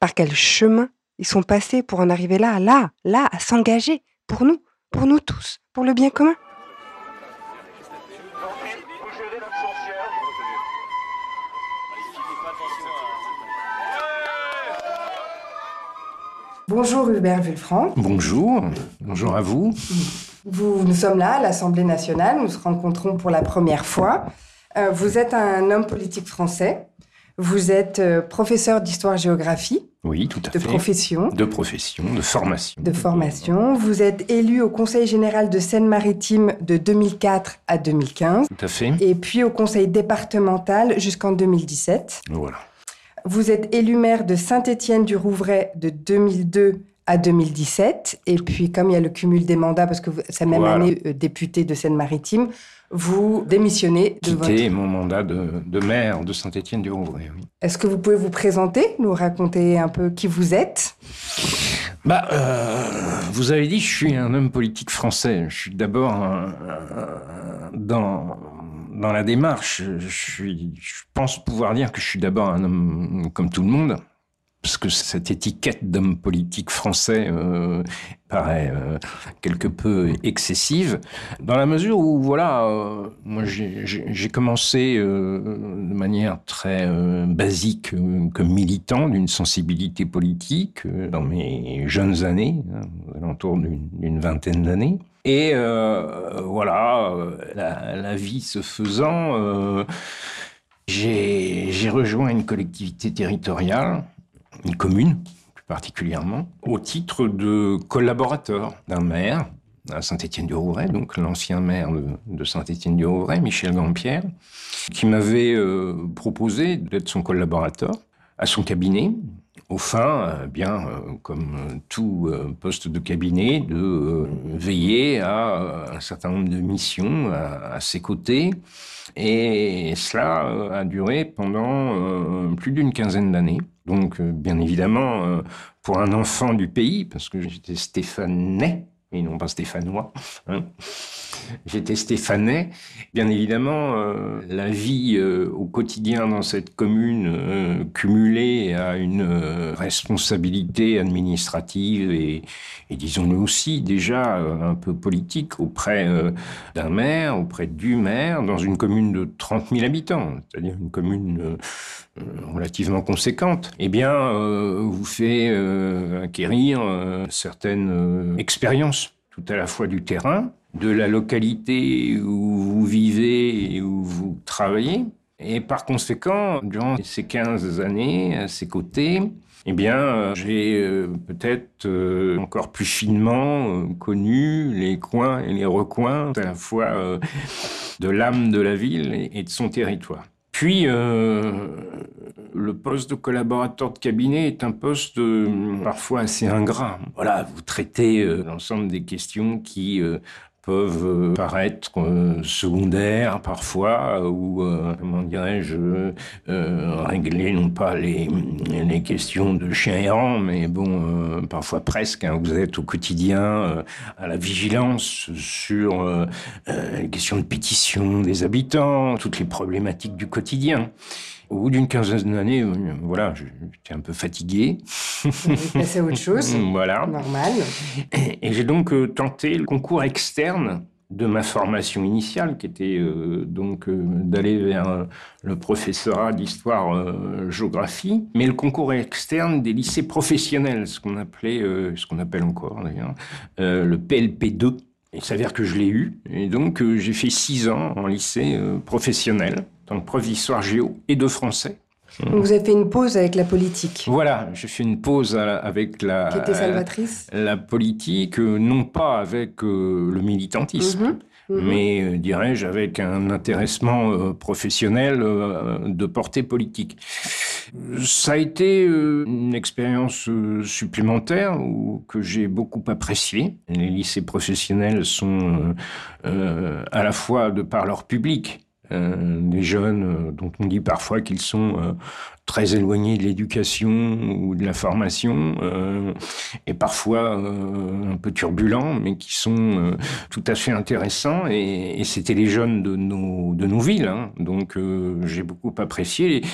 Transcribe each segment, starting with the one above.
Par quel chemin ils sont passés pour en arriver là, là, là, à s'engager, pour nous, pour nous tous, pour le bien commun? Bonjour Hubert Villefranc. Bonjour, bonjour à vous. vous. Nous sommes là à l'Assemblée nationale, nous nous rencontrons pour la première fois. Euh, vous êtes un homme politique français, vous êtes euh, professeur d'histoire-géographie. Oui, tout à de fait. De profession. De profession, de formation. De formation. Vous êtes élu au Conseil général de Seine-Maritime de 2004 à 2015. Tout à fait. Et puis au Conseil départemental jusqu'en 2017. Voilà. Vous êtes élu maire de Saint-Étienne-du-Rouvray de 2002 à 2017. Et puis, comme il y a le cumul des mandats, parce que c'est même voilà. année euh, député de Seine-Maritime, vous démissionnez de Quitter votre... mon mandat de, de maire de Saint-Étienne-du-Rouvray. Oui. Est-ce que vous pouvez vous présenter, nous raconter un peu qui vous êtes? Bah, euh, vous avez dit, je suis un homme politique français. Je suis d'abord dans dans la démarche. Je suis, je pense pouvoir dire que je suis d'abord un homme comme tout le monde. Parce que cette étiquette d'homme politique français euh, paraît euh, quelque peu excessive, dans la mesure où, voilà, euh, moi j'ai- commencé de manière très basique comme militant d'une sensibilité politique dans mes jeunes années, hein, aux alentours d'une vingtaine d'années. Et voilà, la, vie se faisant, j'ai rejoint une collectivité territoriale, une commune plus particulièrement, au titre de collaborateur d'un maire à Saint-Étienne-du-Rouvray, donc l'ancien maire de, Saint-Étienne-du-Rouvray, Michel Grandpierre, qui m'avait euh, proposé d'être son collaborateur à son cabinet, au fin, euh, bien, euh, comme tout poste de cabinet, de veiller à un certain nombre de missions à ses côtés. Et cela euh, a duré pendant euh, plus d'une quinzaine d'années. Donc, euh, bien évidemment, pour un enfant du pays, parce que j'étais stéphanois, et non pas stéphanois, hein, j'étais stéphanais, bien évidemment, euh, la vie euh, au quotidien dans cette commune, euh, cumulée à une responsabilité administrative et, et disons-le aussi déjà un peu politique auprès d'un maire, auprès du maire, dans une commune de 30 000 habitants, c'est-à-dire une commune relativement conséquente, eh bien, euh, vous fait euh, acquérir euh, certaines euh, expériences, tout à la fois du terrain, de la localité où vous vivez et où vous travaillez. Et par conséquent, durant ces 15 années, à ses côtés, eh bien, euh, j'ai euh, peut-être euh, encore plus finement euh, connu les coins et les recoins, à la fois euh, de l'âme de la ville et de son territoire. Puis, euh, le poste de collaborateur de cabinet est un poste euh, parfois assez ingrat. Voilà, vous traitez euh, l'ensemble des questions qui peuvent euh, paraître euh, secondaires parfois, euh, ou, comment dirais-je, régler non pas les, les questions de chien errant, mais bon, parfois presque. hein. vous êtes au quotidien à la vigilance sur les questions de pétition des habitants, toutes les problématiques du quotidien. Au bout d'une quinzaine d'années, euh, voilà, j'étais un peu fatigué. Passé à autre chose voilà. Normal. Et, et j'ai donc euh, tenté le concours externe de ma formation initiale, qui était euh, donc euh, d'aller vers euh, le professorat d'histoire-géographie, mais le concours externe des lycées professionnels, ce qu'on appelait, ce qu'on appelle encore d'ailleurs, le PLP2. Il s'avère que je l'ai eu, et donc j'ai fait six ans en lycée professionnel, que prof d'histoire géo et de français. Donc vous avez fait une pause avec la politique, Voilà, j'ai fait une pause la- avec la, qui était salvatrice. la politique, euh, non pas avec euh, le militantisme, Mhm, mhm. mais, euh, dirais-je, avec un intéressement euh, professionnel euh, de portée politique. Ça a été une expérience supplémentaire que j'ai beaucoup appréciée. Les lycées professionnels sont à la fois de par leur public, des jeunes dont on dit parfois qu'ils sont très éloignés de l'éducation ou de la formation, euh, et parfois euh, un peu turbulents, mais qui sont euh, tout à fait intéressants. Et, c'était les jeunes de nos, de nos villes, hein. donc euh, j'ai beaucoup apprécié.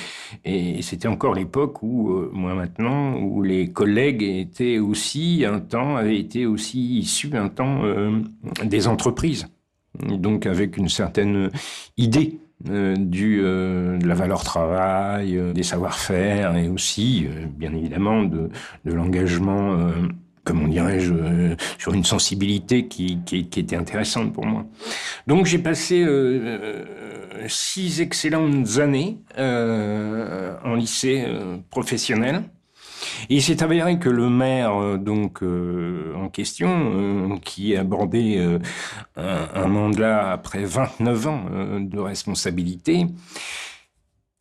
Et, et c'était encore l'époque où, euh, moi maintenant, où les collègues étaient aussi un temps, avaient été aussi issus un temps des entreprises, donc avec une certaine idée euh, du, euh, de la valeur travail, euh, des savoir-faire et aussi, euh, bien évidemment, de, de l'engagement, euh, comment dirais-je, euh, sur une sensibilité qui, qui, était intéressante pour moi. Donc j'ai passé six excellentes années en lycée professionnel. Et il s'est avéré que le maire euh, donc euh, en question, euh, qui abordait un, mandat après 29 ans de responsabilité,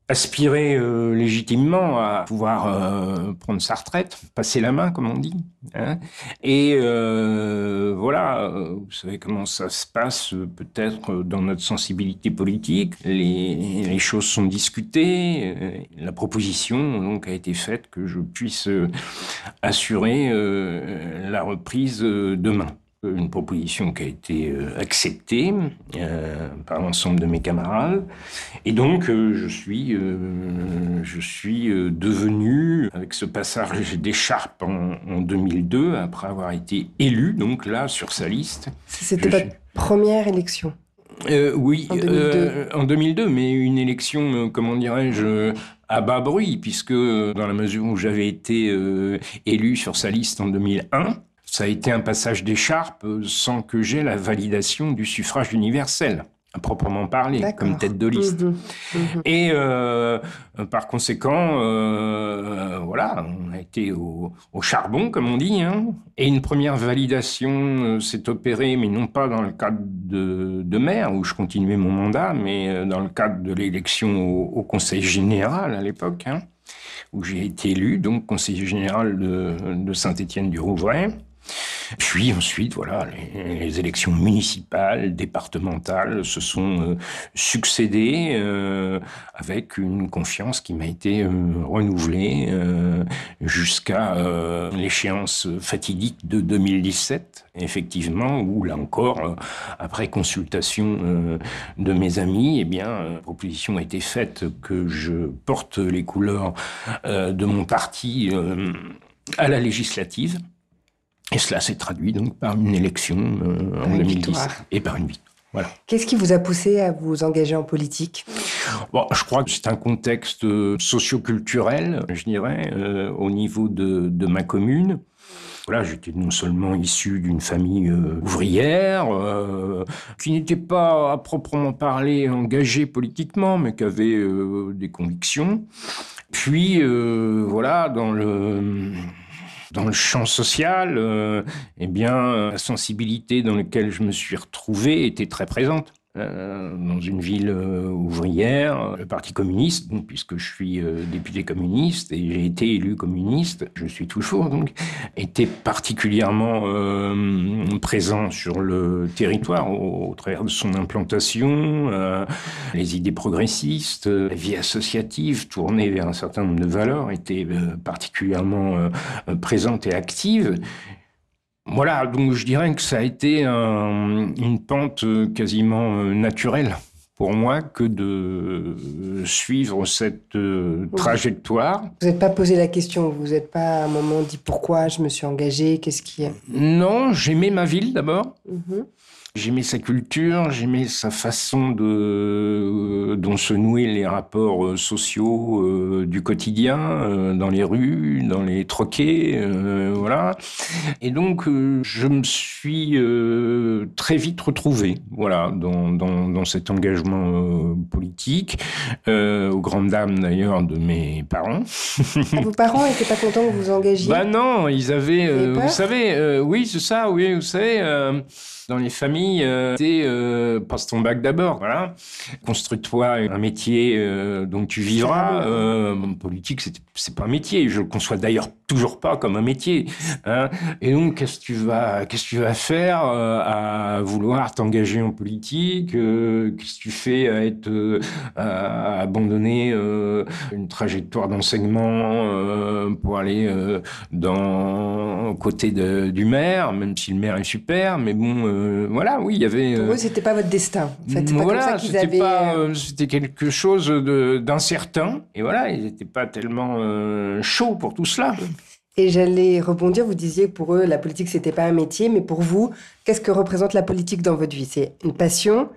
aspirait euh, légitimement à pouvoir euh, prendre sa retraite, passer la main, comme on dit. Hein et euh, voilà, vous savez comment ça se passe peut-être dans notre sensibilité politique. Les, les choses sont discutées. La proposition donc a été faite que je puisse assurer la reprise demain une proposition qui a été euh, acceptée euh, par l'ensemble de mes camarades. Et donc, euh, je suis, euh, je suis devenu, avec ce passage d'écharpe en, en, 2002, après avoir été élu, donc là, sur sa liste. C'était votre suis... première élection oui, en 2002. en 2002. mais une élection, comment dirais-je, à bas bruit, puisque dans la mesure où j'avais été élu sur sa liste en 2001, ça a été un passage d'écharpe sans que j'aie la validation du suffrage universel à proprement parler, comme tête de liste. Mmh, mmh. Et euh, par conséquent, euh, voilà, on a été au, au, charbon, comme on dit, hein, et une première validation euh, s'est opérée, mais non pas dans le cadre de, de, maire, où je continuais mon mandat, mais dans le cadre de l'élection au, au, Conseil général à l'époque, hein, où j'ai été élu, donc conseiller général de, de Saint-Étienne-du-Rouvray. Puis ensuite, voilà, les, élections municipales, départementales se sont euh, succédées euh, avec une confiance qui m'a été euh, renouvelée euh, jusqu'à euh, l'échéance fatidique de 2017, effectivement, où là encore, après consultation de mes amis, eh bien, proposition a été faite que je porte les couleurs de mon parti à la législative. Et cela s'est traduit donc par une élection euh, en 2010 victoire. et par une victoire. Voilà. Qu'est-ce qui vous a poussé à vous engager en politique? Bon, Je crois que c'est un contexte socioculturel, je dirais, euh, au niveau de, de ma commune. Voilà, j'étais non seulement issu d'une famille euh, ouvrière, euh, qui n'était pas à proprement parler engagée politiquement, mais qui avait euh, des convictions. Puis, euh, voilà, dans le dans le champ social, euh, eh bien, la sensibilité dans laquelle je me suis retrouvé était très présente. Euh, dans une ville euh, ouvrière, le Parti communiste, donc, puisque je suis euh, député communiste et j'ai été élu communiste, je suis toujours donc, était particulièrement euh, présent sur le territoire au, au, travers de son implantation, euh, les idées progressistes, la vie associative tournée vers un certain nombre de valeurs était particulièrement présente et active. Voilà, donc je dirais que ça a été un, une pente quasiment euh, naturelle pour moi que de suivre cette euh, trajectoire. Vous n'êtes pas posé la question, vous n'êtes pas à un moment dit pourquoi je me suis engagé, qu'est-ce qui est Non, j'aimais ma ville d'abord. Mm -hmm. J'aimais sa culture, j'aimais sa façon de euh, dont se nouaient les rapports euh, sociaux euh, du quotidien, euh, dans les rues, dans les troquets, euh, voilà. Et donc euh, je me suis très vite retrouvé, voilà, dans, dans, dans cet engagement politique, aux grandes dames d'ailleurs de mes parents. Ah, vos parents n'étaient pas contents que vous vous engagiez? Bah non, ils avaient, vous savez, oui c'est ça, oui, vous savez, dans les familles famille, euh, c'est euh, passe ton bac d'abord, voilà. Construis-toi un métier euh, dont tu vivras. Euh, politique, c'est c'est pas un métier. Je le conçois d'ailleurs toujours pas comme un métier. Hein. Et donc, qu'est-ce que tu vas, qu'est-ce que tu vas faire euh, à vouloir t'engager en politique euh, Qu'est-ce que tu fais à être à abandonner une trajectoire d'enseignement pour aller dans aux côtés de, du maire, même si le maire est super. Mais bon, euh, voilà, oui, il y avait. Pour euh, eux, c'était pas votre destin. En fait, c'est pas voilà, comme ça qu'ils c'était avaient. pas, euh, euh, c'était quelque chose de- d'incertain. Et voilà, ils n'étaient pas tellement euh, chauds pour tout cela. Et j'allais rebondir, vous disiez que pour eux, la politique, c'était pas un métier, mais pour vous, qu'est-ce que représente la politique dans votre vie? C'est une passion,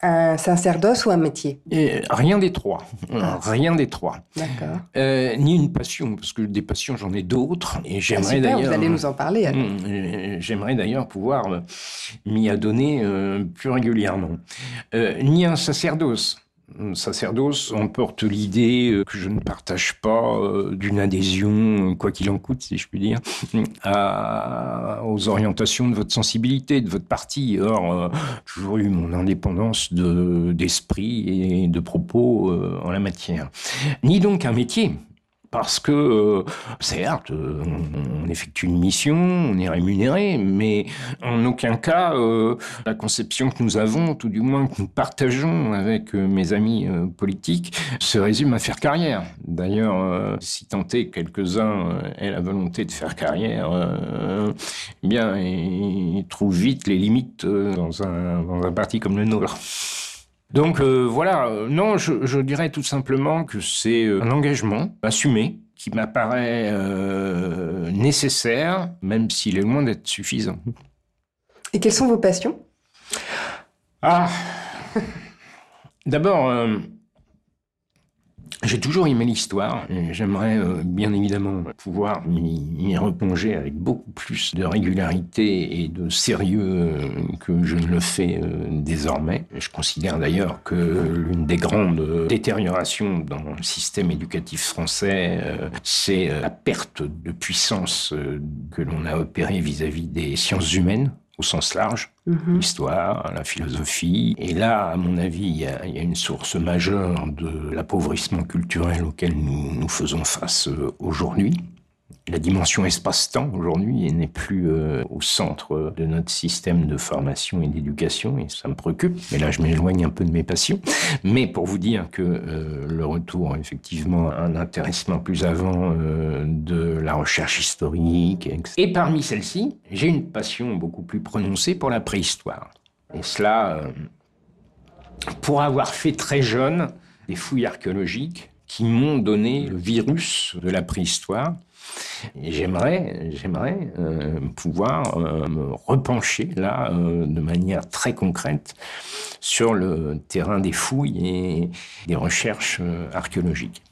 un sacerdoce ou un métier? Et rien des trois. Ah. Rien des trois. D'accord. Euh, ni une passion, parce que des passions, j'en ai d'autres. Et Ah, j'aimerais d'ailleurs. vous allez nous en parler. Hum, euh, J'aimerais d'ailleurs pouvoir euh, m'y adonner euh, plus régulièrement. Euh, ni un sacerdoce. Sacerdoce emporte l'idée euh, que je ne partage pas euh, d'une adhésion, euh, quoi qu'il en coûte, si je puis dire, aux orientations de votre sensibilité, de votre parti. Or, j'ai toujours eu mon indépendance de- d'esprit et de propos en la matière. Ni donc un métier. Parce que, euh, certes, euh, on, effectue une mission, on est rémunéré, mais en aucun cas, euh, la conception que nous avons, tout du moins que nous partageons avec mes amis politiques, se résume à faire carrière. D'ailleurs, si que quelques-uns aient la volonté de faire carrière, eh bien, ils trouvent vite les limites dans, un, dans un parti comme le nôtre. Donc euh, voilà, non, je, je dirais tout simplement que c'est euh, un engagement assumé qui m'apparaît euh, nécessaire, même s'il est loin d'être suffisant. Et quelles sont vos passions? Ah! D'abord, euh, j'ai toujours aimé l'histoire et j'aimerais euh, bien évidemment pouvoir m'y m'y replonger avec beaucoup plus de régularité et de sérieux euh, que je ne le fais euh, désormais. Je considère d'ailleurs que l'une des grandes détériorations dans le système éducatif français, c'est la perte de puissance que l'on a opérée vis-à-vis des sciences humaines au sens large Mhm. l'histoire, la philosophie. Et là, à mon avis, il y a, il y a une source majeure de l'appauvrissement culturel auquel nous, nous faisons face euh, aujourd'hui. La dimension espace-temps aujourd'hui n'est plus euh, au centre de notre système de formation et d'éducation et ça me préoccupe. Mais là, je m'éloigne un peu de mes passions. Mais pour vous dire que euh, le retour, effectivement, à un intéressement plus avant euh, de la recherche historique. etc. Et parmi celles-ci, j'ai une passion beaucoup plus prononcée pour la préhistoire. Et cela, pour avoir fait très jeune des fouilles archéologiques qui m'ont donné le virus de la préhistoire. J'aimerais, j'aimerais euh, pouvoir euh, me repencher là euh, de manière très concrète sur le terrain des fouilles et des recherches archéologiques.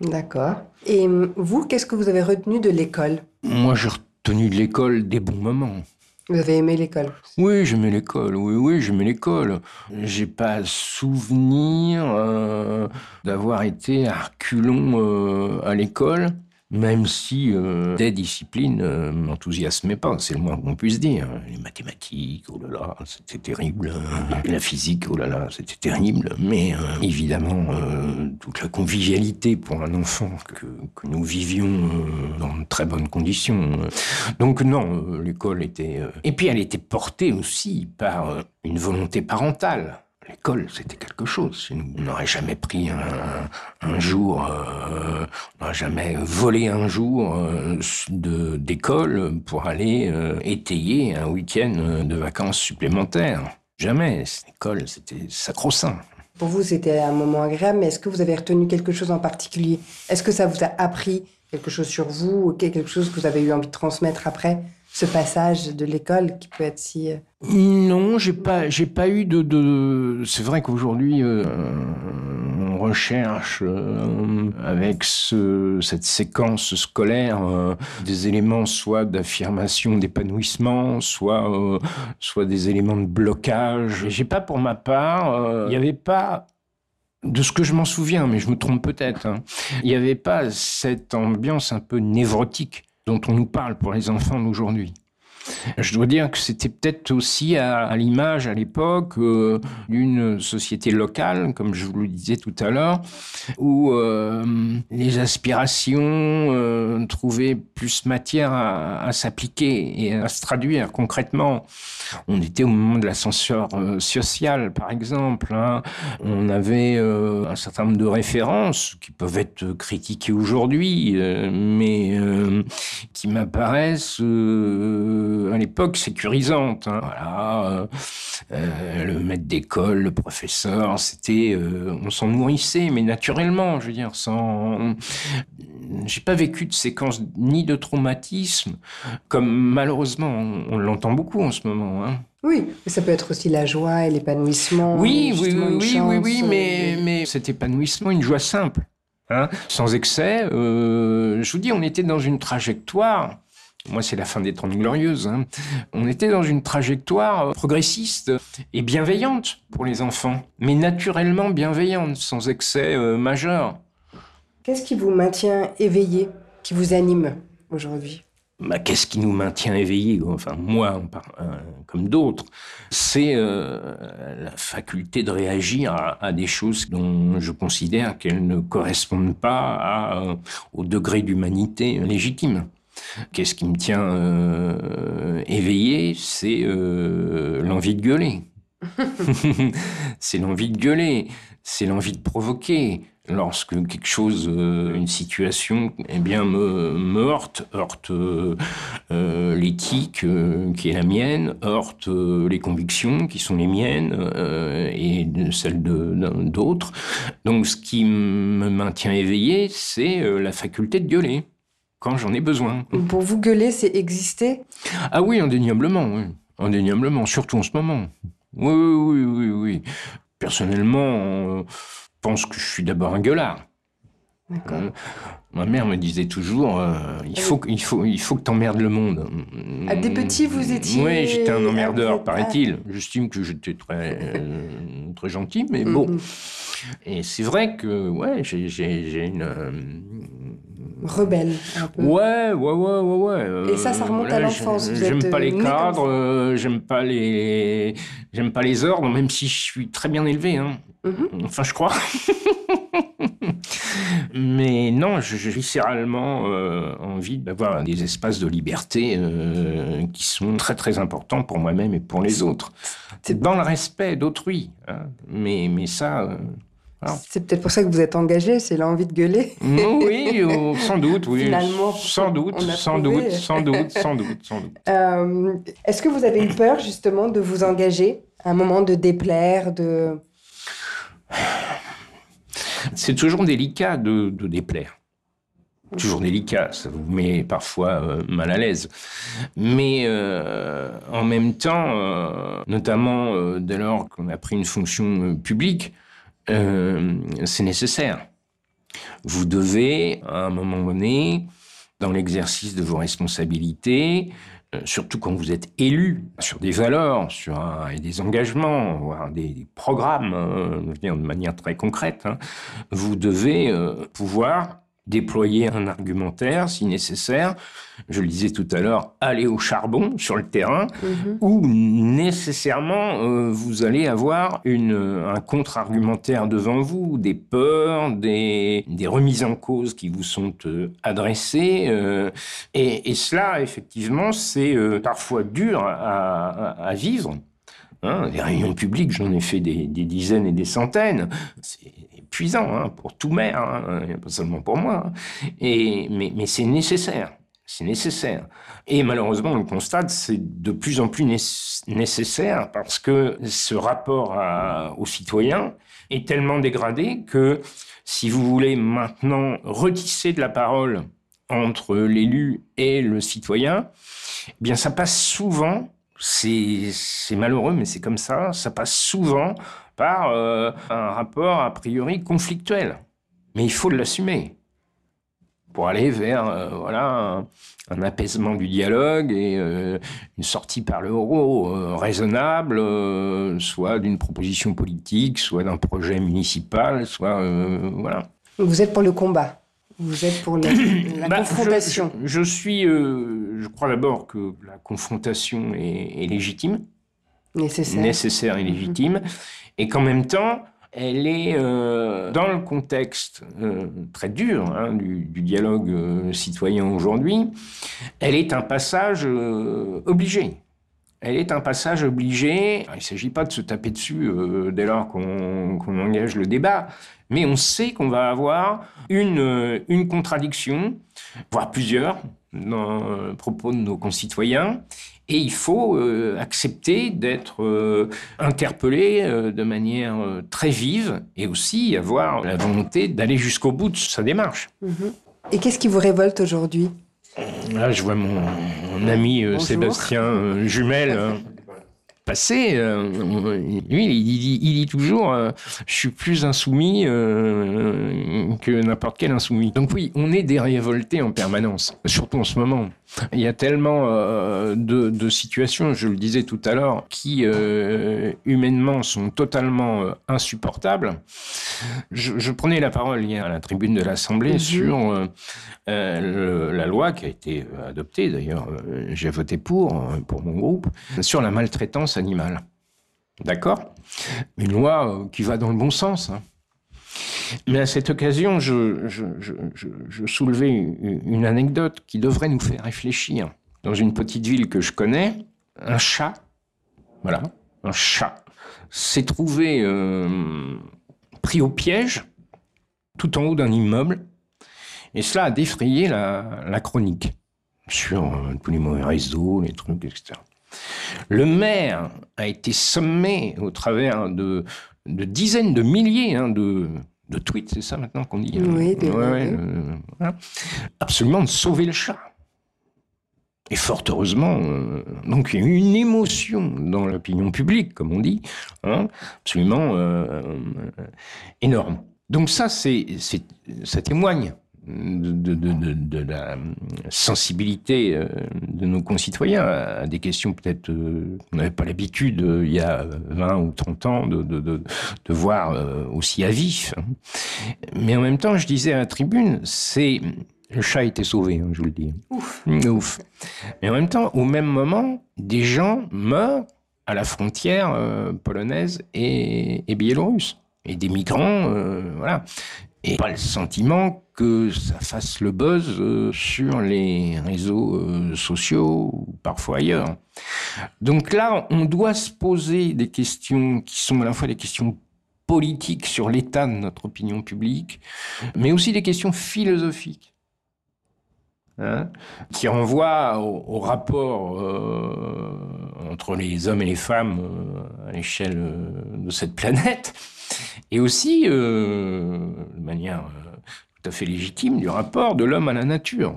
D'accord. Et hum, vous, qu'est-ce que vous avez retenu de l'école? Moi, j'ai retenu de l'école des bons moments. Vous avez aimé l'école? Oui, j'aimais l'école. Oui, oui, j'aimais l'école. J'ai pas souvenir euh, d'avoir été à reculons euh, à l'école, même si euh, des disciplines euh, m'enthousiasmaient pas. C'est le moins qu'on puisse dire. Les mathématiques, oh là là, c'était terrible. La physique, oh là là, c'était terrible. Mais euh, évidemment, euh, toute la convivialité pour un enfant que, que nous vivions euh, dans de très bonnes conditions. Donc non, euh, l'école était... Et puis elle était portée aussi par une volonté parentale. L'école, c'était quelque chose. On n'aurait jamais pris un, jour, euh, on n'aurait jamais volé un jour euh, d'école pour aller euh, étayer un week-end de vacances supplémentaires. Jamais. L'école, c'était sacro-saint. Pour vous, c'était un moment agréable, mais est-ce que vous avez retenu quelque chose en particulier? Est-ce que ça vous a appris quelque chose sur vous ou quelque chose que vous avez eu envie de transmettre après? Ce passage de l'école qui peut être si... euh, Non, j'ai pas, j'ai pas eu de. C'est vrai qu'aujourd'hui, euh, on recherche euh, avec ce, cette séquence scolaire des éléments soit d'affirmation, d'épanouissement, soit soit des éléments de blocage. J'ai pas, pour ma part, il n'y avait pas. De ce que je m'en souviens, mais je me trompe peut-être, hein, il n'y avait pas cette ambiance un peu névrotique dont on nous parle pour les enfants d'aujourd'hui. Je dois dire que c'était peut-être aussi à, l'image à l'époque euh, d'une société locale, comme je vous le disais tout à l'heure, où euh, les aspirations euh, trouvaient plus matière à, s'appliquer et à se traduire concrètement. On était au moment de l'ascenseur social, par exemple. Hein. On avait un certain nombre de références qui peuvent être critiquées aujourd'hui, mais qui m'apparaissent à l'époque sécurisante. Hein. Voilà, euh, euh, le maître d'école, le professeur, c'était, euh, on s'en nourrissait, mais naturellement, je veux dire, sans. J'ai pas vécu de séquence ni de traumatisme, comme malheureusement on, l'entend beaucoup en ce moment. Hein. Oui, mais ça peut être aussi la joie et l'épanouissement. Oui, oui, oui, oui, oui, mais, mais cet épanouissement, une joie simple. Hein, sans excès. je vous dis, on était dans une trajectoire moi, c'est la fin des Trente Glorieuses. Hein. On était dans une trajectoire progressiste et bienveillante pour les enfants, mais naturellement bienveillante, sans excès euh, majeur. Qu'est-ce qui vous maintient éveillé, qui vous anime aujourd'hui? Bah, Qu'est-ce qui nous maintient éveillés? Enfin, moi, euh, comme d'autres, c'est euh, la faculté de réagir à, des choses dont je considère qu'elles ne correspondent pas au degré d'humanité légitime. Qu'est-ce qui me tient euh, éveillé C'est euh, l'envie de gueuler. c'est l'envie de gueuler, c'est l'envie de provoquer. Lorsque quelque chose, euh, une situation, eh bien, me, me heurte, heurte l'éthique qui est la mienne, heurte les convictions qui sont les miennes et celles d'autres. Donc, ce qui me maintient éveillé, c'est la faculté de gueuler quand j'en ai besoin. Pour vous, gueuler, c'est exister Ah oui, indéniablement, oui. Indéniablement, surtout en ce moment. Oui, oui, oui, oui. Personnellement, je pense que je suis d'abord un gueulard. D'accord. Euh, ma mère me disait toujours, euh, il, faut, il, faut, il faut que t'emmerdes le monde. À des petits, vous étiez... Oui, j'étais un emmerdeur, paraît-il. J'estime que j'étais très, euh, très gentil, mais bon. Et c'est vrai que, ouais, j'ai une rebelle un peu. Ouais, ouais, ouais, ouais, ouais. Et ça, ça remonte à l'enfance. J'aime pas les cadres, euh, j'aime pas les, j'aime pas les ordres, même si je suis très bien élevé. Hein. Mm-hmm. Enfin, je crois. Mais non, j'ai viscéralement euh, envie d'avoir des espaces de liberté euh, qui sont très très importants pour moi-même et pour les autres. C'est dans le respect d'autrui. Hein. Mais, mais ça, c'est peut-être pour ça que vous êtes engagé, c'est l'envie de gueuler. oui, sans doute, oui. Finalement, sans doute, sans doute, sans doute, sans doute, sans doute. Euh, est-ce que vous avez eu peur justement de vous engager à un moment de déplaire, de... C'est toujours délicat de, déplaire toujours délicat, ça vous met parfois euh, mal à l'aise. Mais euh, en même temps, notamment dès lors qu'on a pris une fonction publique, euh, c'est nécessaire. Vous devez, à un moment donné, dans l'exercice de vos responsabilités, euh, surtout quand vous êtes élu sur des valeurs, sur et des engagements, voire des, programmes, euh, de manière très concrète, hein, vous devez pouvoir déployer un argumentaire si nécessaire. Je le disais tout à l'heure, aller au charbon sur le terrain, mhm. où nécessairement euh, vous allez avoir une, un contre-argumentaire devant vous, des peurs, des, des, remises en cause qui vous sont euh, adressées. Euh, et, et, cela, effectivement, c'est parfois dur à, à, vivre. Hein, les réunions publiques, j'en ai fait des, des, dizaines et des centaines. C'est épuisant hein, pour tout maire, hein, pas seulement pour moi. Et, mais, c'est nécessaire. C'est nécessaire. Et malheureusement, on le constate, c'est de plus en plus nécessaire parce que ce rapport aux citoyens est tellement dégradé que si vous voulez maintenant retisser de la parole entre l'élu et le citoyen, eh bien ça passe souvent, c'est malheureux mais c'est comme ça, ça passe souvent par euh, un rapport a priori conflictuel. Mais il faut l'assumer pour aller vers euh, voilà un, apaisement du dialogue et euh, une sortie par le haut raisonnable, soit d'une proposition politique, soit d'un projet municipal, soit voilà. Vous êtes pour le combat Vous êtes pour la, la Bah, confrontation. Je, je- je suis, euh, je crois d'abord que la confrontation est, est légitime, nécessaire. nécessaire et légitime, et qu'en même temps, elle est euh, dans le contexte euh, très dur hein, du, du dialogue citoyen aujourd'hui, elle est un passage obligé. Elle est un passage obligé. Il ne s'agit pas de se taper dessus dès lors qu'on qu'on engage le débat, mais on sait qu'on va avoir une, euh, une contradiction, voire plusieurs, dans le propos de nos concitoyens. Et il faut euh, accepter d'être euh, interpellé euh, de manière euh, très vive et aussi avoir la volonté d'aller jusqu'au bout de sa démarche. Mhm. Et qu'est-ce qui vous révolte aujourd'hui? Là, je vois mon, mon ami euh. Sébastien euh, Jumel passer. euh, lui, il, dit- il dit toujours euh, Je suis plus insoumis euh, que n'importe quel insoumis. Donc, oui, on est des révoltés en permanence, surtout en ce moment. Il y a tellement euh, de, de situations, je le disais tout à l'heure, qui humainement sont totalement insupportables. Je, je prenais la parole hier à la tribune de l'Assemblée Mhm. sur le- la loi qui a été adoptée, d'ailleurs, j'ai voté pour, pour mon groupe, sur la maltraitance animale. D'accord? Une loi euh, qui va dans le bon sens. hein. Mais à cette occasion, je, soulevais une anecdote qui devrait nous faire réfléchir. Dans une petite ville que je connais, un chat, voilà, un chat, s'est trouvé euh, pris au piège tout en haut d'un immeuble, et cela a défrayé la, la chronique sur euh, tous les mauvais réseaux, les trucs, etc. Le maire a été sommé au travers de, de dizaines de milliers hein, de, de tweets, c'est ça maintenant qu'on dit hein? Oui, Ouais, euh, absolument de sauver le chat. Et fort heureusement, euh, donc il y a eu une émotion dans l'opinion publique, comme on dit, hein, absolument euh, euh, énorme. Donc ça, c'est, c'est, ça témoigne de, de, de, de- de la sensibilité euh, de nos concitoyens à des questions peut-être euh, qu'on n'avait pas l'habitude euh, il y a 20 ou 30 ans de, voir aussi à vif. Mais en même temps, je disais à la tribune, c'est le chat été sauvé, hein, je vous le dis. Ouf. Ouf. Mais en même temps, au même moment, des gens meurent à la frontière euh, polonaise et, et biélorusse. Et des migrants, euh, voilà. Et pas le sentiment que ça fasse le buzz euh, sur les réseaux euh, sociaux ou parfois ailleurs. Donc là, on doit se poser des questions qui sont à la fois des questions politiques sur l'état de notre opinion publique, mais aussi des questions philosophiques. Hein, qui renvoient au, au rapport euh, entre les hommes et les femmes à l'échelle de cette planète, et aussi, euh, de manière euh, tout à fait légitime, du rapport de l'homme à la nature,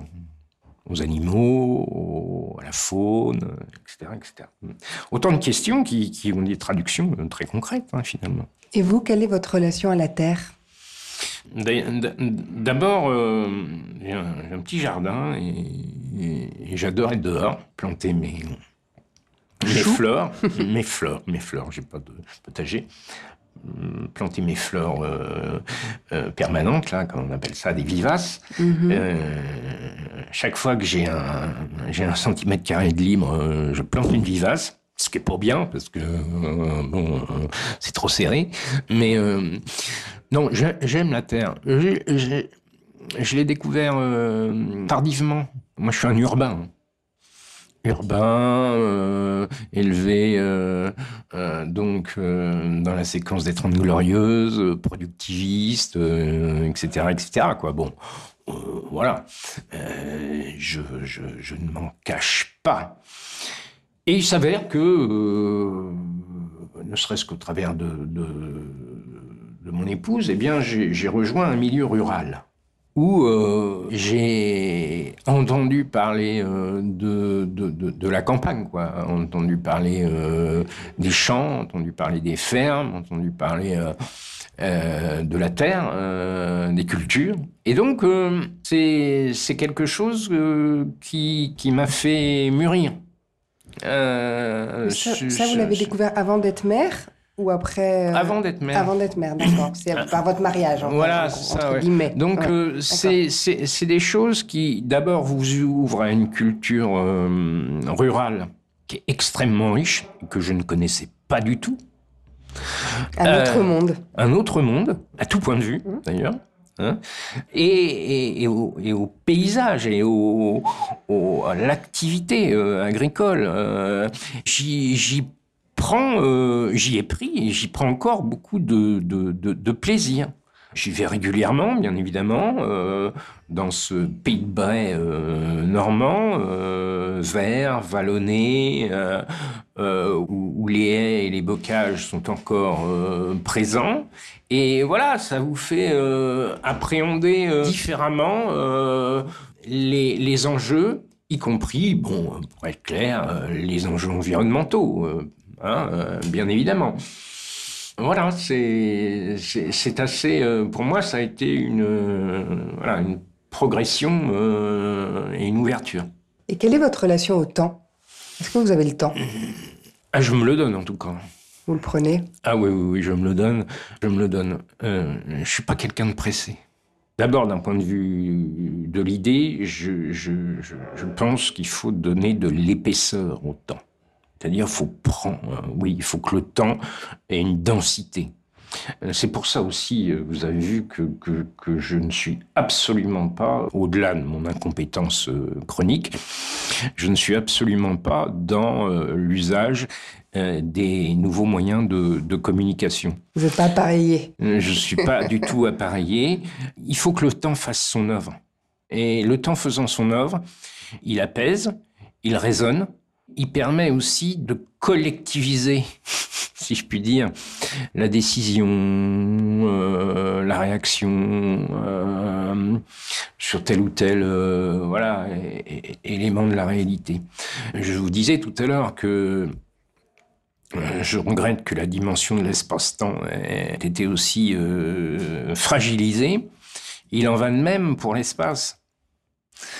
aux animaux, au- à la faune, etc. etc. Autant de questions qui, qui ont des traductions euh, très concrètes, hein, finalement. Et vous, quelle est votre relation à la Terre? D'a- d'a- D'abord, euh, j'ai un, petit jardin et, et- et j'adore être dehors, planter mes, mes fleurs, mes fleurs, mes fleurs, j'ai pas de potager, planter mes fleurs euh, euh, permanentes, là, comme on appelle ça, des vivaces. Mhm. Euh, chaque fois que j'ai un, j'ai un centimètre carré de libre, je plante une vivace. Ce qui est pas bien, parce que bon, c'est trop serré. Mais non, j'ai- j'aime la terre. Je l'ai découvert tardivement. Moi, je suis un urbain. Urbain, euh, élevé euh, euh, donc dans la séquence des Trente Glorieuses, productiviste, etc., etc. Quoi. Bon, voilà. Je, ne m'en cache pas. Et il s'avère que, ne serait-ce qu'au travers de, de, de mon épouse, eh bien, j'ai rejoint un milieu rural où j'ai entendu parler euh, de, de, de, de la campagne, quoi. Entendu parler euh, des champs, entendu parler des fermes, entendu parler euh, de la terre, des cultures. Et donc, c'est quelque chose qui, qui m'a fait mûrir. Ça, vous l'avez découvert avant d'être mère ou après Avant d'être mère. Avant d'être mère, d'accord. C'est par votre mariage. En voilà, fait, ça. Entre guillemets. Donc c'est des choses qui, d'abord, vous ouvrent à une culture rurale qui est extrêmement riche, que je ne connaissais pas du tout. Un autre monde. Un autre monde, à tout point de vue, mmh. d'ailleurs. Hein, et, au, paysage et au, à l'activité euh, agricole. Euh, j'y euh, j'y ai pris et j'y prends encore beaucoup de, plaisir. J'y vais régulièrement, bien évidemment, euh, dans ce pays de Bray euh, normand, vert, vallonné, où, les haies et les bocages sont encore présents. Et voilà, ça vous fait appréhender différemment les, les, enjeux, y compris, bon, pour être clair, les enjeux environnementaux, hein, bien évidemment. Voilà, c'est assez. Euh, pour moi, ça a été une, euh, voilà, une progression euh, et une ouverture. Et quelle est votre relation au temps? Est-ce que vous avez le temps? Ah, Je me le donne en tout cas. Vous le prenez? Ah oui, oui, oui, je me le donne. Je me le donne. Euh, je suis pas quelqu'un de pressé. D'abord, d'un point de vue de l'idée, je, je, je pense qu'il faut donner de l'épaisseur au temps. C'est-à-dire, faut prendre, euh, oui, il faut que le temps ait une densité. Euh, c'est pour ça aussi, euh, vous avez vu que, que, que je ne suis absolument pas, au-delà de mon incompétence chronique, je ne suis absolument pas dans l'usage des nouveaux moyens de, de communication. Vous n'êtes pas appareillé. Je ne suis pas du tout appareillé. Il faut que le temps fasse son œuvre. Et le temps faisant son œuvre, il apaise, il résonne, il permet aussi de collectiviser, si je puis dire, la décision, euh, la réaction euh, sur tel ou tel euh, voilà élément de la réalité. Je vous disais tout à l'heure que je regrette que la dimension de l'espace-temps ait été aussi fragilisée. Il en va de même pour l'espace.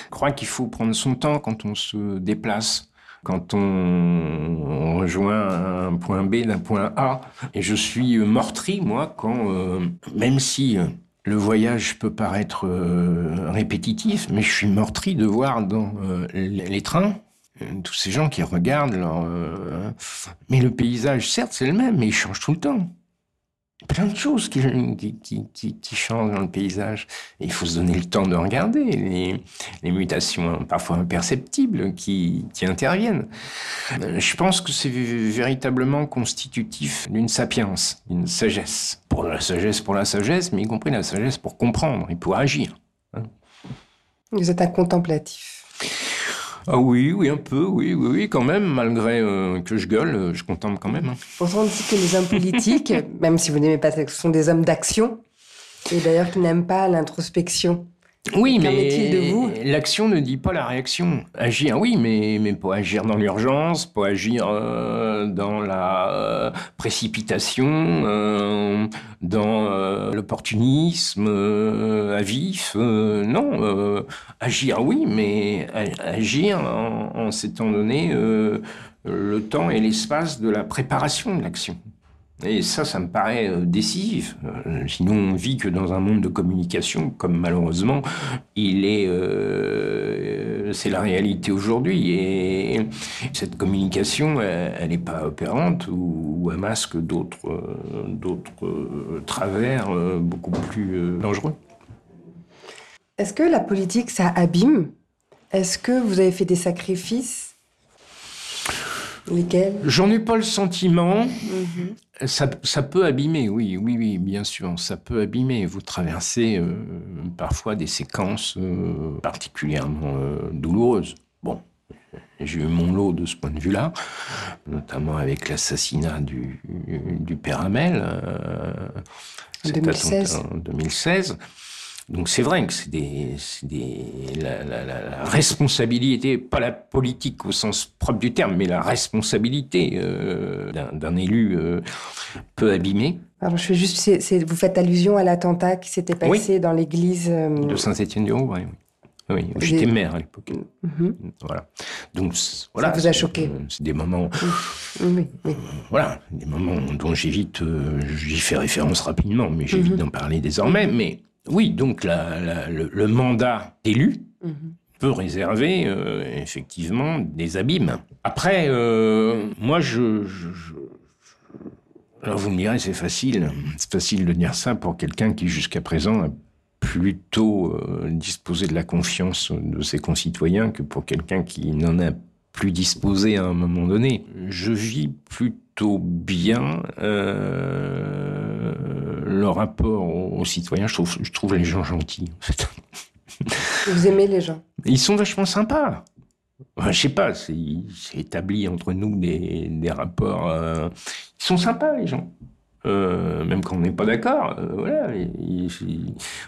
Je crois qu'il faut prendre son temps quand on se déplace quand on, rejoint un point B d'un point A. Et je suis meurtri, moi, quand, euh, même si euh, le voyage peut paraître euh, répétitif, mais je suis meurtri de voir dans les trains tous ces gens qui regardent mais le paysage, certes, c'est le même, mais il change tout le temps plein de choses qui, changent dans le paysage. il faut se donner le temps de regarder les, les mutations parfois imperceptibles qui, interviennent. Euh, je pense que c'est véritablement constitutif d'une sapience, d'une sagesse. Pour la sagesse, pour la sagesse, mais y compris la sagesse pour comprendre et pour agir. Hein. Vous êtes un contemplatif. Ah oui, oui, un peu, oui, oui, oui, quand même, malgré euh, que je gueule, euh, je contemple quand même. Hein. On que les hommes politiques, même si vous n'aimez pas ça, ce sont des hommes d'action, et d'ailleurs qui n'aiment pas l'introspection. Oui, mais l'action ne dit pas la réaction. Agir, oui, mais, mais pas agir dans l'urgence, pas agir euh, dans la euh, précipitation, euh, dans l'opportunisme à vif. non, agir, oui, mais agir en, en s'étant donné le temps et l'espace de la préparation de l'action. Et ça, ça me paraît euh, décisif. Euh, sinon, on vit que dans un monde de communication, comme malheureusement, il est, euh, c'est la réalité aujourd'hui. Et cette communication, elle n'est pas opérante ou, elle masque d'autres, d'autres travers beaucoup plus dangereux. Est-ce que la politique, ça abîme? Est-ce que vous avez fait des sacrifices J'en ai pas le sentiment. Mhm. Ça, peut abîmer, oui, oui, oui, bien sûr, ça peut abîmer. Vous traversez euh, parfois des séquences euh, particulièrement euh, douloureuses. Bon, j'ai eu mon lot de ce point de vue-là, notamment avec l'assassinat du, du père Hamel. en 2016. En 2016. Donc c'est vrai que c'est des, des la, la, la, responsabilité, pas la politique au sens propre du terme, mais la responsabilité euh, d'un élu euh, peut abîmer. Alors je fais juste, vous faites allusion à l'attentat qui s'était passé dans l'église euh, de Saint-Étienne-du-Haut, oui. Oui, j'étais maire à l'époque. Mhm. Voilà. Donc voilà. Ça vous a choqué C'est des moments. Oui, oui. Voilà, des moments dont j'évite, euh, j'y fais référence rapidement, mais j'évite d'en parler désormais. Mais oui, donc la- la- le, le mandat élu Mhm. peut réserver euh, effectivement des abîmes. Après, euh, moi, je, je- je- Alors vous me direz, c'est facile. C'est facile de dire ça pour quelqu'un qui, jusqu'à présent, a plutôt euh, disposé de la confiance de ses concitoyens que pour quelqu'un qui n'en a plus disposé à un moment donné. Je vis plutôt bien euh, le rapport aux, aux citoyens. Je trouve, je trouve les gens gentils, en fait. Vous aimez les gens? Ils sont vachement sympas. Enfin, je sais pas, c'est c'est établi entre nous des, des rapports. euh, ils sont sympas, les gens. Euh, même quand on n'est pas d'accord. euh, voilà.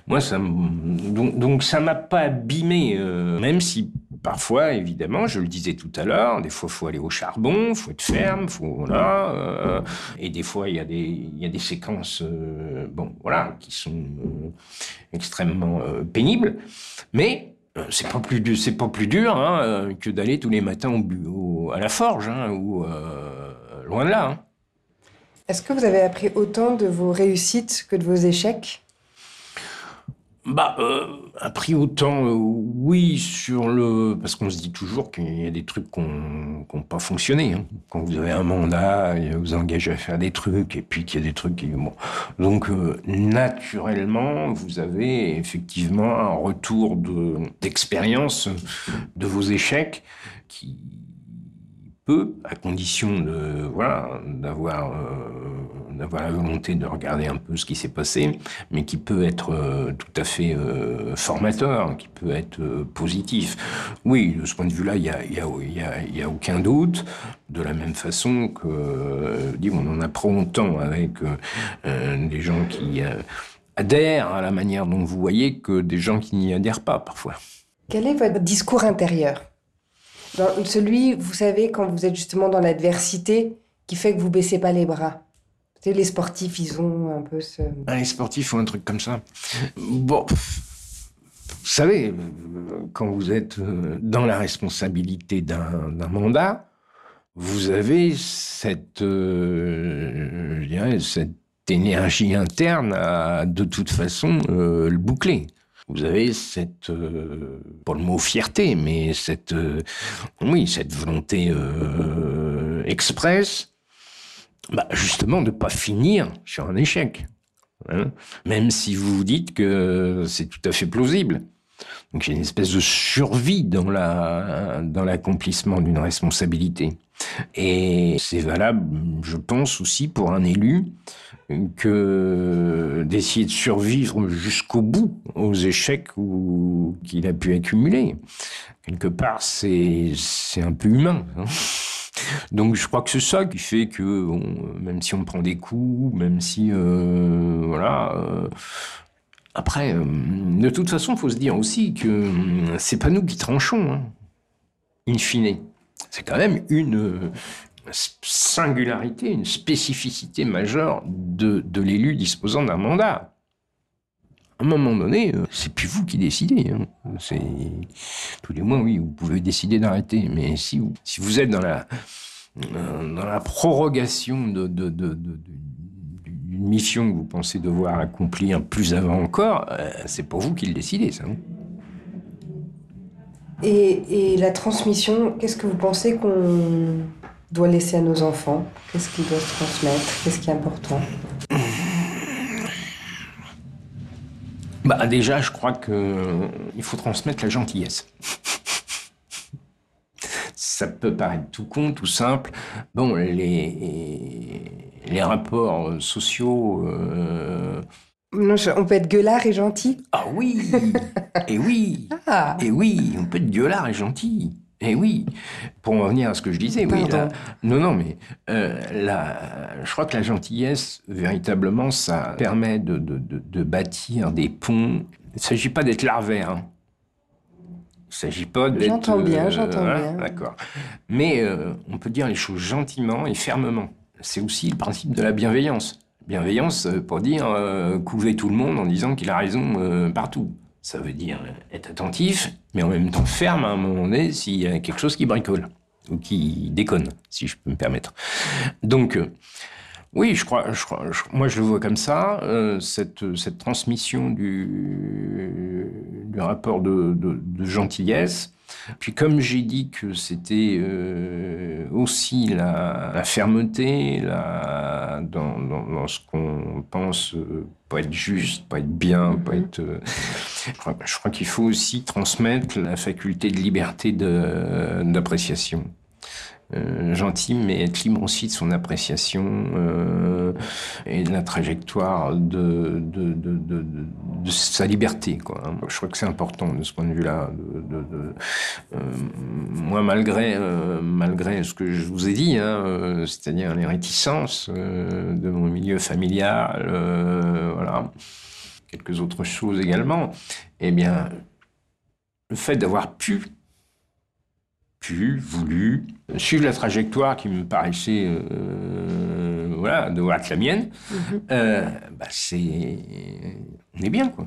Moi, ça donc, ça m'a pas abîmé. euh, même si parfois, évidemment, je le disais tout à l'heure, des fois, faut aller au charbon, faut être ferme, faut voilà. euh, et des fois, il y a des séquences, bon, voilà, qui sont extrêmement pénibles. Mais c'est pas plus pas plus dur hein, que d'aller tous les matins au, au- à la forge hein, ou loin de là. hein. Est-ce que vous avez appris autant de vos réussites que de vos échecs? Bah, euh, appris autant, euh, oui, sur le. Parce qu'on se dit toujours qu'il y a des trucs qui n'ont pas fonctionné. hein. Quand vous avez un mandat, vous engagez à faire des trucs, et puis qu'il y a des trucs qui. Bon. Donc, euh, naturellement, vous avez effectivement un retour de- d'expérience de vos échecs qui à condition de voilà d'avoir euh, d'avoir la volonté de regarder un peu ce qui s'est passé, mais qui peut être euh, tout à fait euh, formateur, qui peut être positif. Oui, de ce point de vue-là, il y a, y, a, y, a, aucun doute. De la même façon que, dis, on en apprend autant avec des gens qui adhèrent à la manière dont vous voyez que des gens qui n'y adhèrent pas parfois. Quel est votre discours intérieur? Celui, vous savez, quand vous êtes justement dans l'adversité, qui fait que vous baissez pas les bras. Les sportifs, ils ont un peu ce... Ah, les sportifs ont un truc comme ça. Bon, vous savez, quand vous êtes euh, dans la responsabilité d'un d'un mandat, vous avez cette, euh, je dirais, cette énergie interne à de toute façon euh, le boucler. Vous avez cette, euh, pas le mot fierté, mais cette, euh, oui, cette volonté euh, express, bah, justement de pas finir sur un échec. hein. Même si vous vous dites que c'est tout à fait plausible. Donc il y a une espèce de survie dans l'accomplissement d'une responsabilité. Et c'est valable, je pense aussi pour un élu que d'essayer de survivre jusqu'au bout aux échecs qu'il a pu accumuler. Quelque part, c'est un peu humain. hein. Donc je crois que c'est ça qui fait que même si on prend des coups, même si euh, voilà. euh, après, euh, de toute façon, faut se dire aussi que c'est pas nous qui tranchons, hein, in fine. C'est quand même une euh, singularité, une spécificité majeure de, de l'élu disposant d'un mandat. À un moment donné, euh, c'est plus vous qui décidez. hein. C'est tous les mois, oui, vous pouvez décider d'arrêter, mais si vous, si vous êtes dans la euh, dans la prorogation d'une mission que vous pensez devoir accomplir plus avant encore, c'est pour vous qui le décidez, ça. Et, la transmission, qu'est-ce que vous pensez qu'on doit laisser à nos enfants? Qu'est-ce qu'ils doivent transmettre? Qu'est-ce qui est important? Bah déjà, je crois que euh, faut transmettre la gentillesse. Ça peut paraître tout con, tout simple. Bon, les, les rapports sociaux. euh, Non, je- On peut être gueulard et gentil Ah oui Et oui Ah Et oui, on peut être gueulard et gentil. Et oui, pour en revenir à ce que je disais, oui. La- non, non, mais euh, la- je crois que la gentillesse, véritablement, ça permet de, de- de- de bâtir des ponts. Il ne s'agit pas d'être larvaire. hein. Il ne s'agit pas d'être... J'entends bien, euh, j'entends voilà, bien. D'accord. Mais euh, on peut dire les choses gentiment et fermement. C'est aussi le principe de la bienveillance. Bienveillance euh, pour dire euh, couver tout le monde en disant qu'il a raison euh, partout. Ça veut dire être attentif, mais en même temps ferme à un moment donné s'il y a quelque chose qui bricole ou qui déconne, si je peux me permettre. Donc, euh, oui, je crois, je crois moi je le vois comme ça, euh, cette, cette transmission du, du rapport de, de, de gentillesse. Puis comme j'ai dit que c'était euh, aussi la, la, fermeté la, dans, dans, dans ce qu'on pense euh, pas être juste, pas être bien, pas être... Je crois, je crois qu'il faut aussi transmettre la faculté de liberté d'appréciation euh, gentil, mais être libre aussi de son appréciation euh, et de la trajectoire de, de, de, sa liberté. Quoi. Hein. Je crois que c'est important de ce point de vue-là. Euh, moi, malgré, malgré ce que je vous ai dit, hein, c'est-à-dire les réticences de mon milieu familial, voilà, quelques autres choses également, eh bien, le fait d'avoir pu pu, voulu, suivre la trajectoire qui me paraissait, euh, voilà, devoir être la mienne, mm -hmm. euh, bah c'est, on est bien quoi.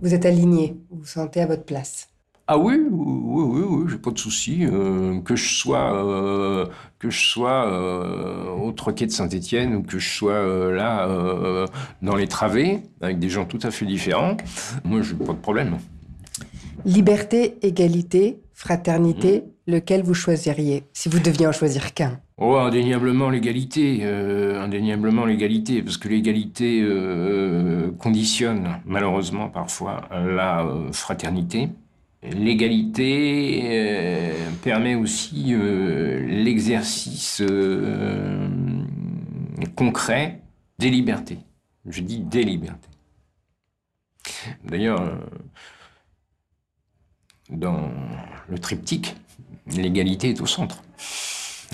Vous êtes aligné, vous vous sentez à votre place. Ah oui, oui, oui, oui, j'ai pas de souci. Euh, que je sois, euh, que je sois euh, au Troquet de Saint-Étienne ou que je sois là dans les travées avec des gens tout à fait différents, moi, j'ai pas de problème. Liberté, égalité, fraternité, mmh. Lequel vous choisiriez si vous deviez en choisir qu'un? Oh, indéniablement l'égalité, euh, indéniablement l'égalité, parce que l'égalité euh, conditionne malheureusement parfois la euh, fraternité. L'égalité euh, permet aussi euh, l'exercice euh, concret des libertés. Je dis des libertés. D'ailleurs, dans le triptyque, l'égalité est au centre.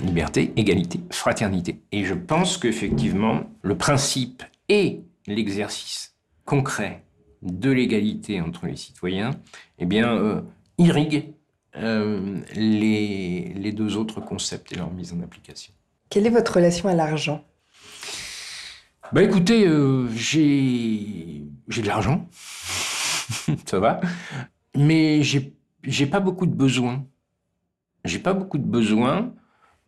Liberté, égalité, fraternité. Et je pense qu'effectivement, le principe et l'exercice concret de l'égalité entre les citoyens, eh bien, euh, irrigue euh, les, les, deux autres concepts et leur mise en application. Quelle est votre relation à l'argent? Bah écoutez, euh, j'ai de l'argent, ça va, mais j'ai j'ai pas beaucoup de besoins. J'ai pas beaucoup de besoins.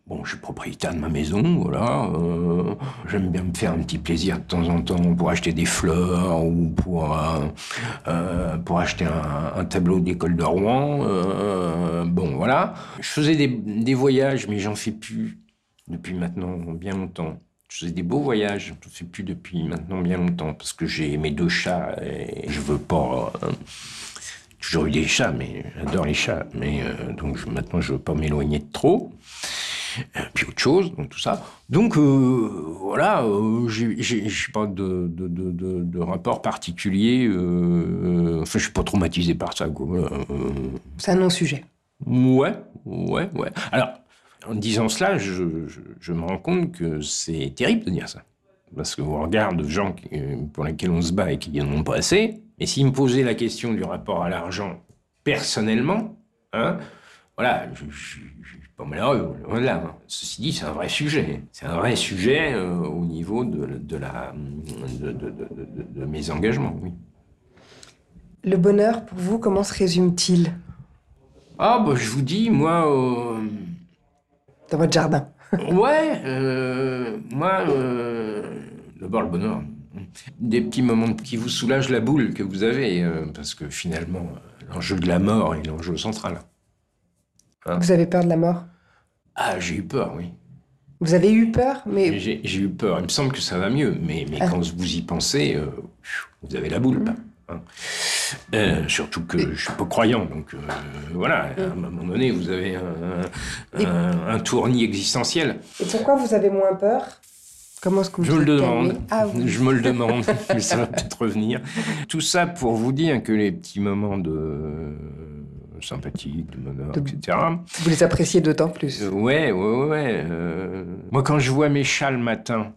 Bon, je suis propriétaire de ma maison, voilà. Euh, J'aime bien me faire un petit plaisir de temps en temps pour acheter des fleurs ou pour, euh, euh, pour acheter un, tableau d'école de Rouen. Bon, voilà. Je faisais des, des voyages, mais j'en fais plus depuis maintenant bien longtemps. Je faisais des beaux voyages, je ne fais plus depuis maintenant bien longtemps parce que j'ai mes deux chats et je veux pas toujours eu des chats, mais j'adore les chats. Mais euh, donc je, maintenant, je veux pas m'éloigner de trop. Euh, puis autre chose, donc tout ça. Donc euh, voilà, euh, j'ai pas de, de, de, de, rapport particulier. Enfin, je suis pas traumatisé par ça. C'est un non-sujet. Ouais, ouais, ouais. Alors, en disant cela, je, je, je me rends compte que c'est terrible de dire ça. Parce qu'on regarde gens qui, pour lesquels on se bat et qui n'en ont pas assez. Et s'il me posait la question du rapport à l'argent personnellement, hein, voilà, je suis pas malheureux. Voilà. Hein. Ceci dit, c'est un vrai sujet. C'est un vrai sujet euh, au niveau de, de, la, de, de, de, mes engagements, oui. Le bonheur, pour vous, comment se résume-t-il? Ah, bah, je vous dis, moi... Euh... Dans votre jardin Ouais, euh, moi, euh, d'abord le bonheur. Des petits moments qui vous soulagent la boule que vous avez, euh, parce que finalement, l'enjeu de la mort est l'enjeu central. Hein vous avez peur de la mort? Ah, j'ai eu peur, oui. Vous avez eu peur mais... J'ai eu peur. Il me semble que ça va mieux, mais, mais ah. quand vous y pensez, vous avez la boule. Mmh. Hein. Euh, surtout que je suis pas croyant, donc euh, voilà, à un moment donné, vous avez un, un, un, tournis existentiel. Et pourquoi vous avez moins peur? Comment est-ce que vous Je me le demande. Ah, oui. Je me le demande, mais ça va peut-être revenir. Tout ça pour vous dire que les petits moments de sympathique, de bonheur, de... etc. Vous les appréciez d'autant plus. Euh, ouais, ouais, ouais. Euh... Moi, quand je vois mes chats le matin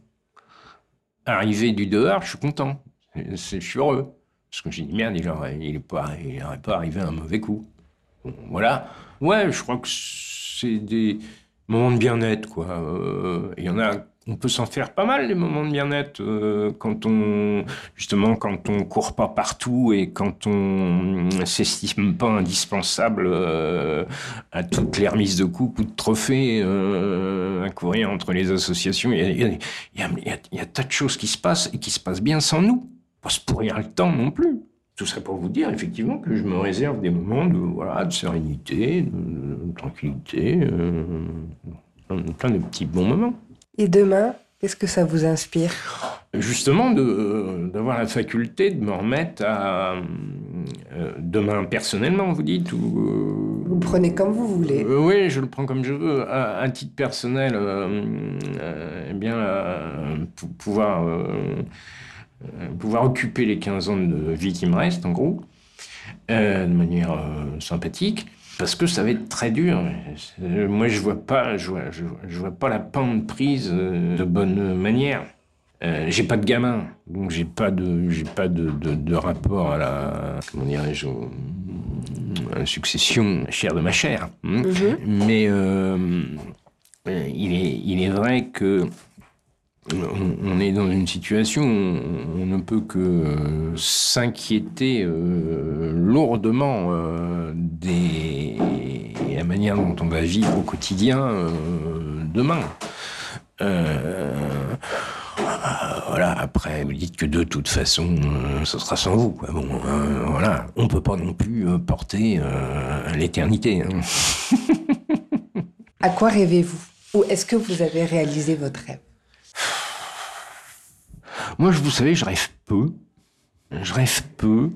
arriver du dehors, je suis content. Je suis heureux. Parce que j'ai dit, merde, il n'aurait pas, arrivé à un mauvais coup. Voilà. Ouais, je crois que c'est des, moment de bien-être, quoi. Euh, Il y en a on peut s'en faire pas mal les moments de bien-être euh, quand on justement quand on court pas partout et quand on s'estime pas indispensable euh, à toutes les remises de coupe ou de trophées euh, à courir entre les associations. Il y, a, y y a tas de choses qui se passent et qui se passent bien sans nous. Pas se pourrir le temps non plus. Tout ça pour vous dire effectivement que je me réserve des moments de voilà de sérénité, de, de tranquillité, euh, plein de petits bons moments. Et demain, qu'est-ce que ça vous inspire? Justement, d'avoir la faculté de me remettre à. Euh, demain, personnellement, vous dites ou, euh, Vous prenez comme vous voulez. Euh, oui, je le prends comme je veux. À, à titre personnel, eh bien, pour pouvoir, pouvoir occuper les 15 ans de vie qui me restent, en gros, de manière sympathique parce que ça va être très dur. Moi, je vois pas, je vois, je, je vois pas la pente prise de bonne manière. Euh, j'ai pas de gamin, donc j'ai pas de, j'ai pas de, de, de, rapport à la, comment dirais-je, à la succession chère de ma chair. Hein. Mm -hmm. Mais euh, il est, il est vrai que on est dans une situation où on ne peut que s'inquiéter euh, lourdement euh, des la manière dont on va vivre au quotidien euh, demain. voilà, après, vous dites que de toute façon, ce sera sans vous. Bon, voilà, on peut pas non plus porter l'éternité. Hein. à quoi rêvez-vous? Ou est-ce que vous avez réalisé votre rêve? Moi, je vous savez, je rêve peu. Je rêve peu.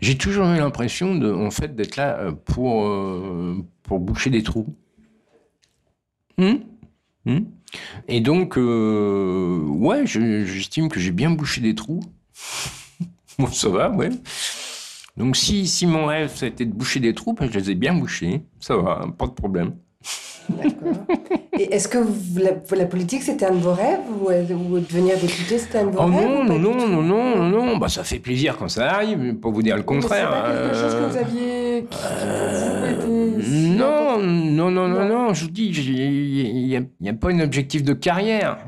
J'ai toujours eu l'impression de, en fait, d'être là pour, euh, pour boucher des trous. Hum hum Et donc, euh, ouais, j'estime que j'ai bien bouché des trous. bon, ça va, ouais. Donc, si, si mon rêve, ça a été de boucher des trous, ben, je les ai bien bouchés. Ça va, pas de problème. D'accord. Et est-ce que vous, la, la, politique, c'était un de vos rêves ou, ou devenir député, c'était un de vos oh rêves non, non, non, non, non, bah, ça fait plaisir quand ça arrive, pour vous dire le contraire. C'est pas quelque chose que vous aviez... Euh... Non, non, non, non, non, je vous dis, il n'y a, a, pas un objectif de carrière.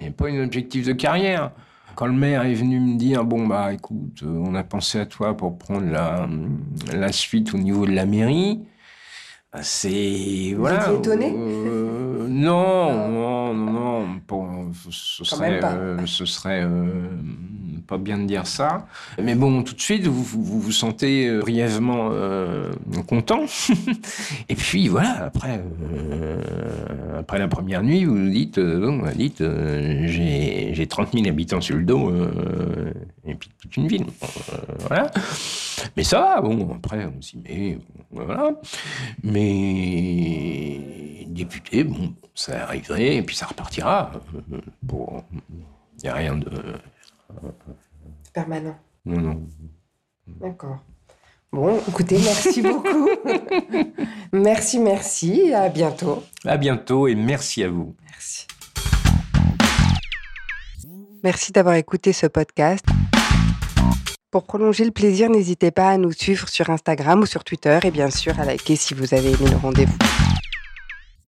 Il n'y a pas un objectif de carrière. Quand le maire est venu me dire, bon, bah écoute, on a pensé à toi pour prendre la, la suite au niveau de la mairie, c'est voilà. Vous étonné euh, Non, non, non, non. Bon, ce serait, euh, ce serait euh, pas bien de dire ça. Mais bon, tout de suite, vous vous, vous sentez euh, brièvement content. Et puis voilà, après, après la première nuit, vous dites, bon, dites, j'ai 30 000 habitants sur le dos et puis toute une ville. voilà. Mais ça va, bon, après, on s'y met, voilà. Mais député, bon, ça arriverait, et puis ça repartira. Bon, il n'y a rien de... Permanent. Non, non. D'accord. Bon, écoutez, merci beaucoup. merci, merci. À bientôt. À bientôt et merci à vous. Merci. Merci d'avoir écouté ce podcast. Pour prolonger le plaisir, n'hésitez pas à nous suivre sur Instagram ou sur Twitter et bien sûr à liker si vous avez aimé le rendez-vous.